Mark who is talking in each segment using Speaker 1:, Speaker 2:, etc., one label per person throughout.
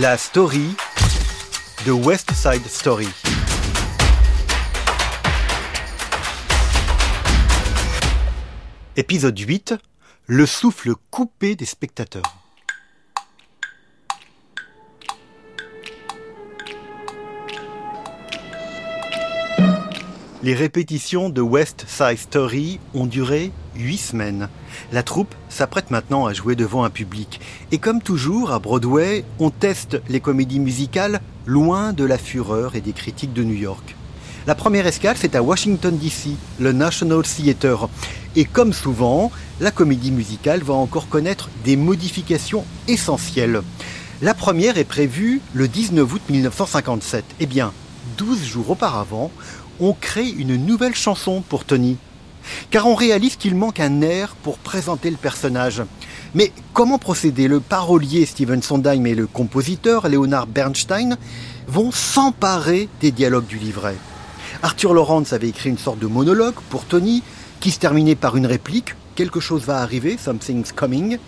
Speaker 1: La story de West Side Story. Épisode 8 Le souffle coupé des spectateurs. Les répétitions de West Side Story ont duré huit semaines. La troupe s'apprête maintenant à jouer devant un public. Et comme toujours, à Broadway, on teste les comédies musicales loin de la fureur et des critiques de New York. La première escale, c'est à Washington DC, le National Theatre. Et comme souvent, la comédie musicale va encore connaître des modifications essentielles. La première est prévue le 19 août 1957. Eh bien, 12 jours auparavant, on crée une nouvelle chanson pour Tony. Car on réalise qu'il manque un air pour présenter le personnage. Mais comment procéder? Le parolier Steven Sondheim et le compositeur Leonard Bernstein vont s'emparer des dialogues du livret. Arthur Lawrence avait écrit une sorte de monologue pour Tony qui se terminait par une réplique Quelque chose va arriver, something's coming.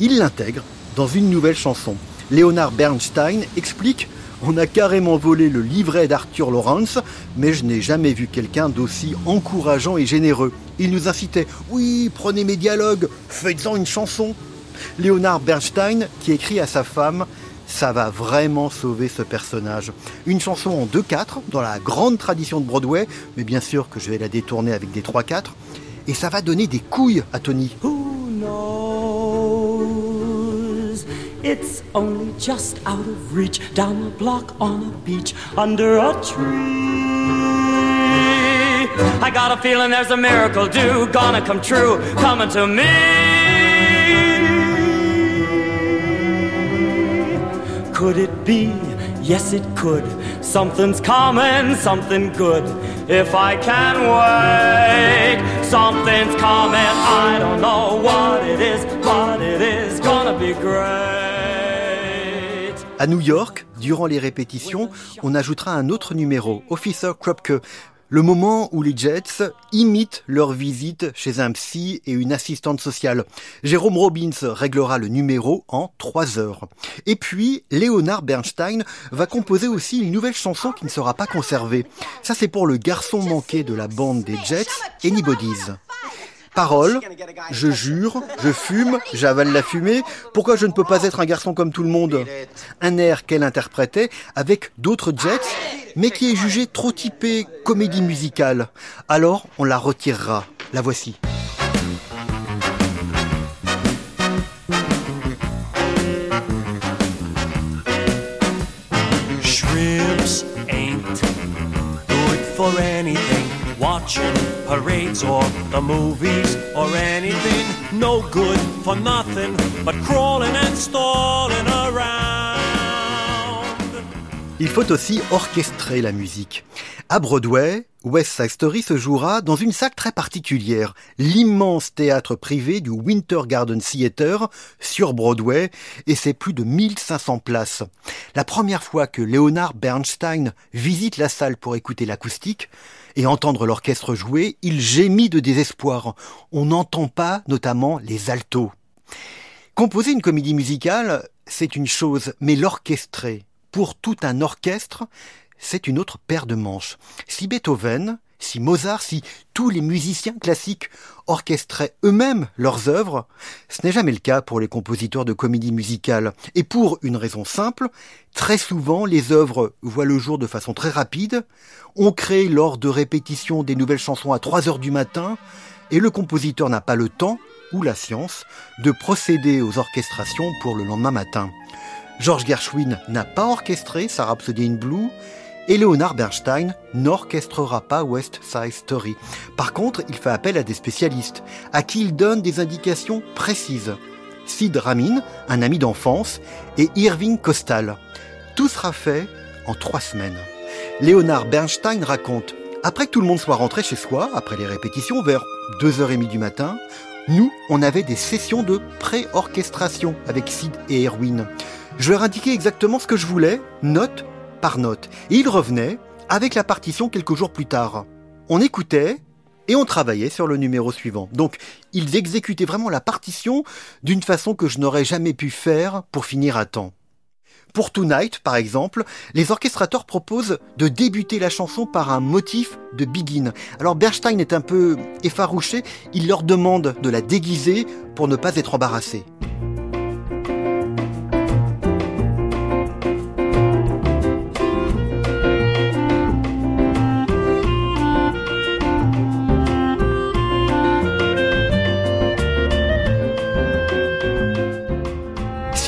Speaker 1: Il l'intègre dans une nouvelle chanson. Leonard Bernstein explique on a carrément volé le livret d'Arthur Lawrence, mais je n'ai jamais vu quelqu'un d'aussi encourageant et généreux. Il nous incitait Oui, prenez mes dialogues, faites-en une chanson. Leonard Bernstein, qui écrit à sa femme ça va vraiment sauver ce personnage. Une chanson en 2-4, dans la grande tradition de Broadway, mais bien sûr que je vais la détourner avec des 3-4, et ça va donner des couilles à Tony.
Speaker 2: It's only just out of reach, down the block on a beach, under a tree. I got a feeling there's a miracle due, gonna come true, coming to me. Could it be? Yes, it could. Something's coming, something good. If I can wait, something's coming. I don't know what it is, but it is gonna be great.
Speaker 1: À New York, durant les répétitions, on ajoutera un autre numéro, Officer Krupke, le moment où les Jets imitent leur visite chez un psy et une assistante sociale. Jérôme Robbins réglera le numéro en trois heures. Et puis, Leonard Bernstein va composer aussi une nouvelle chanson qui ne sera pas conservée. Ça, c'est pour le garçon manqué de la bande des Jets, Anybody's. Parole, je jure, je fume, j'avale la fumée, pourquoi je ne peux pas être un garçon comme tout le monde? Un air qu'elle interprétait avec d'autres jets, mais qui est jugé trop typé comédie musicale. Alors on la retirera. La voici.
Speaker 2: Parades or the movies or anything. No good for nothing but crawling and stalling around.
Speaker 1: Il faut aussi orchestrer la musique. À Broadway, West Side Story se jouera dans une salle très particulière, l'immense théâtre privé du Winter Garden Theatre sur Broadway, et c'est plus de 1500 places. La première fois que Leonard Bernstein visite la salle pour écouter l'acoustique et entendre l'orchestre jouer, il gémit de désespoir. On n'entend pas notamment les altos. Composer une comédie musicale, c'est une chose, mais l'orchestrer, pour tout un orchestre, c'est une autre paire de manches. Si Beethoven, si Mozart, si tous les musiciens classiques orchestraient eux-mêmes leurs œuvres, ce n'est jamais le cas pour les compositeurs de comédies musicales. Et pour une raison simple, très souvent les œuvres voient le jour de façon très rapide, on crée lors de répétitions des nouvelles chansons à 3 heures du matin, et le compositeur n'a pas le temps, ou la science, de procéder aux orchestrations pour le lendemain matin. George Gershwin n'a pas orchestré sa Rhapsody Blue Et Leonard Bernstein n'orchestrera pas West Side Story. Par contre, il fait appel à des spécialistes, à qui il donne des indications précises. Sid Ramin, un ami d'enfance, et Irving Costal. Tout sera fait en trois semaines. Leonard Bernstein raconte Après que tout le monde soit rentré chez soi, après les répétitions, vers 2h30 du matin, nous, on avait des sessions de pré-orchestration avec Sid et Erwin. Je leur indiquais exactement ce que je voulais, note par note. Et ils revenaient avec la partition quelques jours plus tard. On écoutait et on travaillait sur le numéro suivant. Donc, ils exécutaient vraiment la partition d'une façon que je n'aurais jamais pu faire pour finir à temps. Pour Tonight, par exemple, les orchestrateurs proposent de débuter la chanson par un motif de Begin. Alors Bernstein est un peu effarouché, il leur demande de la déguiser pour ne pas être embarrassé.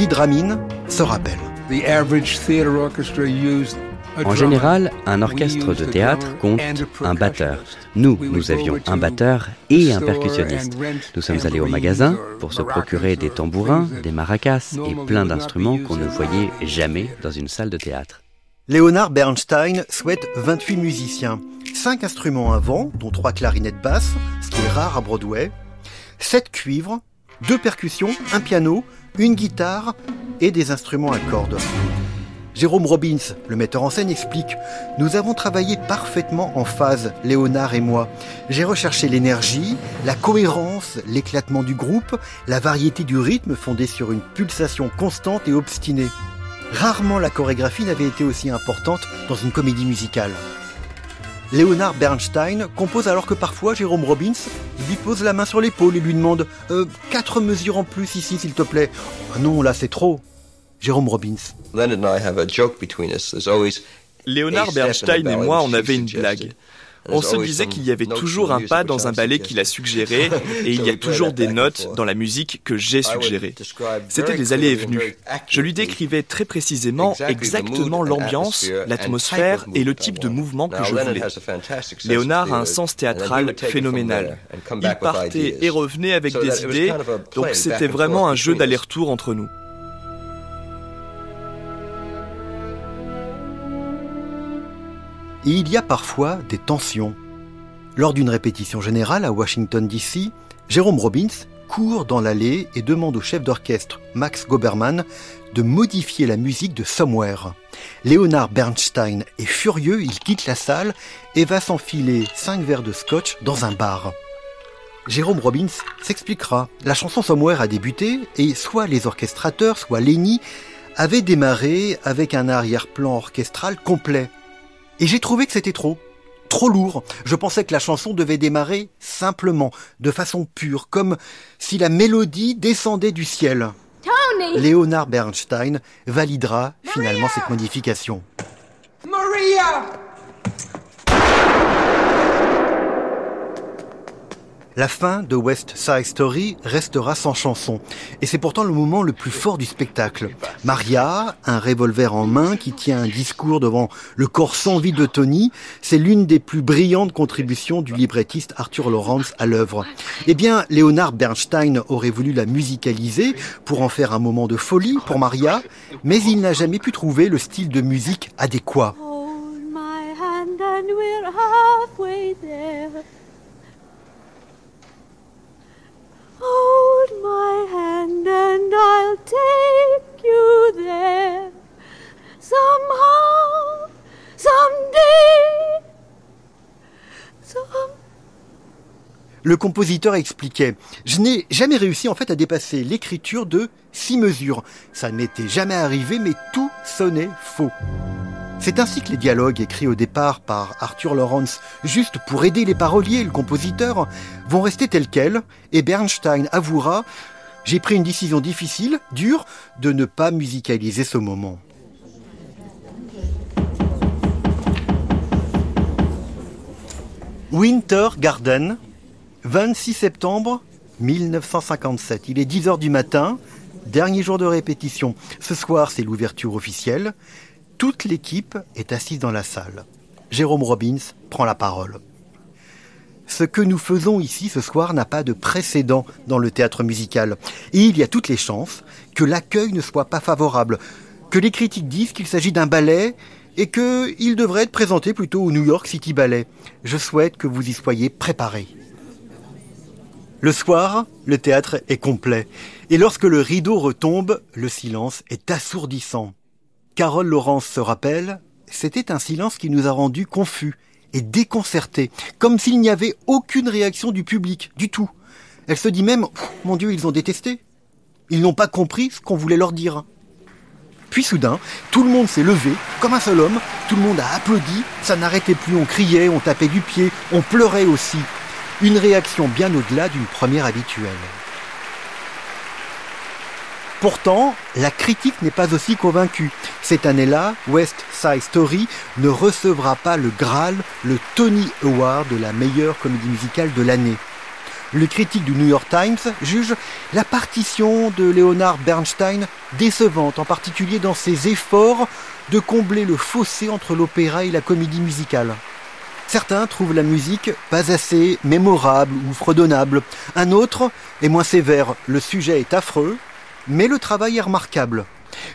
Speaker 1: Sid Ramin se rappelle.
Speaker 3: En général, un orchestre de théâtre compte un batteur. Nous, nous avions un batteur et un percussionniste. Nous sommes allés au magasin pour se procurer des tambourins, des maracas et plein d'instruments qu'on ne voyait jamais dans une salle de théâtre.
Speaker 1: Leonard Bernstein souhaite 28 musiciens, 5 instruments à vent, dont 3 clarinettes basses, ce qui est rare à Broadway, 7 cuivres, 2 percussions, un piano, une guitare et des instruments à cordes. Jérôme Robbins, le metteur en scène, explique Nous avons travaillé parfaitement en phase, Léonard et moi. J'ai recherché l'énergie, la cohérence, l'éclatement du groupe, la variété du rythme fondé sur une pulsation constante et obstinée. Rarement la chorégraphie n'avait été aussi importante dans une comédie musicale. Leonard Bernstein compose alors que parfois Jérôme Robbins lui pose la main sur l'épaule et lui demande euh, quatre mesures en plus ici s'il te plaît. Ah non, là c'est trop. Jérôme Robbins.
Speaker 4: Léonard Bernstein et moi, on avait une blague. On se disait qu'il y avait toujours un pas dans un ballet qu'il a suggéré et il y a toujours des notes dans la musique que j'ai suggérées. C'était des allées et venues. Je lui décrivais très précisément exactement l'ambiance, l'atmosphère et le type de mouvement que je voulais. Léonard a un sens théâtral phénoménal. Il partait et revenait avec des idées, donc c'était vraiment un jeu d'aller-retour entre nous.
Speaker 1: Et il y a parfois des tensions. Lors d'une répétition générale à Washington, D.C., Jérôme Robbins court dans l'allée et demande au chef d'orchestre Max Goberman de modifier la musique de Somewhere. Leonard Bernstein est furieux, il quitte la salle et va s'enfiler cinq verres de scotch dans un bar. Jérôme Robbins s'expliquera. La chanson Somewhere a débuté et soit les orchestrateurs, soit Lenny avaient démarré avec un arrière-plan orchestral complet. Et j'ai trouvé que c'était trop. Trop lourd. Je pensais que la chanson devait démarrer simplement, de façon pure, comme si la mélodie descendait du ciel.
Speaker 5: Tony
Speaker 1: Léonard Bernstein validera finalement cette modification.
Speaker 5: Maria
Speaker 1: La fin de West Side Story restera sans chanson. Et c'est pourtant le moment le plus fort du spectacle. Maria, un revolver en main qui tient un discours devant le corps sans vie de Tony, c'est l'une des plus brillantes contributions du librettiste Arthur Lawrence à l'œuvre. Eh bien, Leonard Bernstein aurait voulu la musicaliser pour en faire un moment de folie pour Maria, mais il n'a jamais pu trouver le style de musique adéquat.
Speaker 5: Hold my hand and I'll take you there. Somehow, someday, some...
Speaker 1: Le compositeur expliquait Je n'ai jamais réussi en fait à dépasser l'écriture de six mesures. Ça ne m'était jamais arrivé, mais tout sonnait faux. C'est ainsi que les dialogues écrits au départ par Arthur Lawrence, juste pour aider les paroliers et le compositeur, vont rester tels quels, et Bernstein avouera J'ai pris une décision difficile, dure, de ne pas musicaliser ce moment. Winter Garden, 26 septembre 1957. Il est 10h du matin, dernier jour de répétition. Ce soir, c'est l'ouverture officielle. Toute l'équipe est assise dans la salle. Jérôme Robbins prend la parole. Ce que nous faisons ici ce soir n'a pas de précédent dans le théâtre musical. Et il y a toutes les chances que l'accueil ne soit pas favorable, que les critiques disent qu'il s'agit d'un ballet et qu'il devrait être présenté plutôt au New York City Ballet. Je souhaite que vous y soyez préparés. Le soir, le théâtre est complet. Et lorsque le rideau retombe, le silence est assourdissant. Carole Laurence se rappelle, c'était un silence qui nous a rendus confus et déconcertés, comme s'il n'y avait aucune réaction du public, du tout. Elle se dit même, mon Dieu, ils ont détesté. Ils n'ont pas compris ce qu'on voulait leur dire. Puis soudain, tout le monde s'est levé, comme un seul homme, tout le monde a applaudi, ça n'arrêtait plus, on criait, on tapait du pied, on pleurait aussi. Une réaction bien au-delà d'une première habituelle. Pourtant, la critique n'est pas aussi convaincue. Cette année-là, West Side Story ne recevra pas le Graal, le Tony Award de la meilleure comédie musicale de l'année. Le critique du New York Times juge la partition de Leonard Bernstein décevante, en particulier dans ses efforts de combler le fossé entre l'opéra et la comédie musicale. Certains trouvent la musique pas assez mémorable ou fredonnable. Un autre est moins sévère. Le sujet est affreux, mais le travail est remarquable.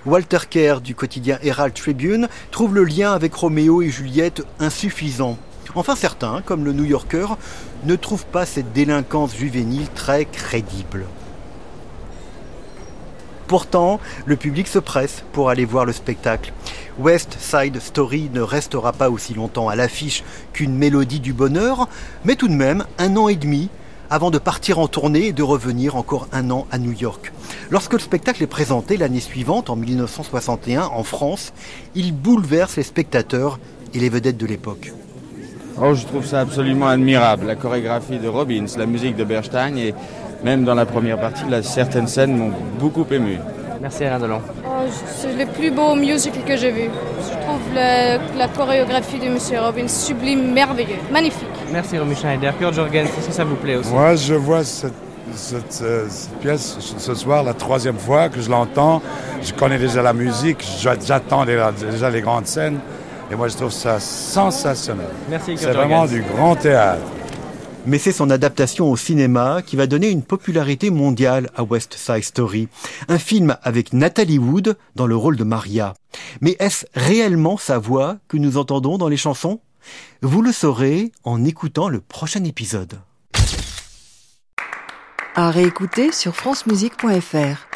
Speaker 1: Walter Kerr du quotidien Herald Tribune trouve le lien avec Roméo et Juliette insuffisant. Enfin certains, comme le New Yorker, ne trouvent pas cette délinquance juvénile très crédible. Pourtant, le public se presse pour aller voir le spectacle. West Side Story ne restera pas aussi longtemps à l'affiche qu'une mélodie du bonheur, mais tout de même un an et demi avant de partir en tournée et de revenir encore un an à New York. Lorsque le spectacle est présenté l'année suivante, en 1961, en France, il bouleverse les spectateurs et les vedettes de l'époque.
Speaker 6: Oh, je trouve ça absolument admirable. La chorégraphie de Robbins, la musique de Bernstein et même dans la première partie, certaines scènes m'ont beaucoup ému.
Speaker 7: Merci Alain Delon.
Speaker 8: Oh, c'est le plus beau musical que j'ai vu. Je trouve la chorégraphie de M. Robbins sublime, merveilleux, magnifique.
Speaker 7: Merci Romy Schneider. Kurt Jorgens, est-ce que ça vous plaît aussi
Speaker 9: Moi, je vois cette, euh, cette, pièce ce soir la troisième fois que je l'entends. Je connais déjà la musique, j'attends déjà les grandes scènes. Et moi, je trouve ça sensationnel.
Speaker 7: Merci,
Speaker 9: C'est vraiment du grand théâtre
Speaker 1: mais c'est son adaptation au cinéma qui va donner une popularité mondiale à West Side Story. Un film avec Natalie Wood dans le rôle de Maria. Mais est-ce réellement sa voix que nous entendons dans les chansons? Vous le saurez en écoutant le prochain épisode.
Speaker 10: À réécouter sur francemusique.fr.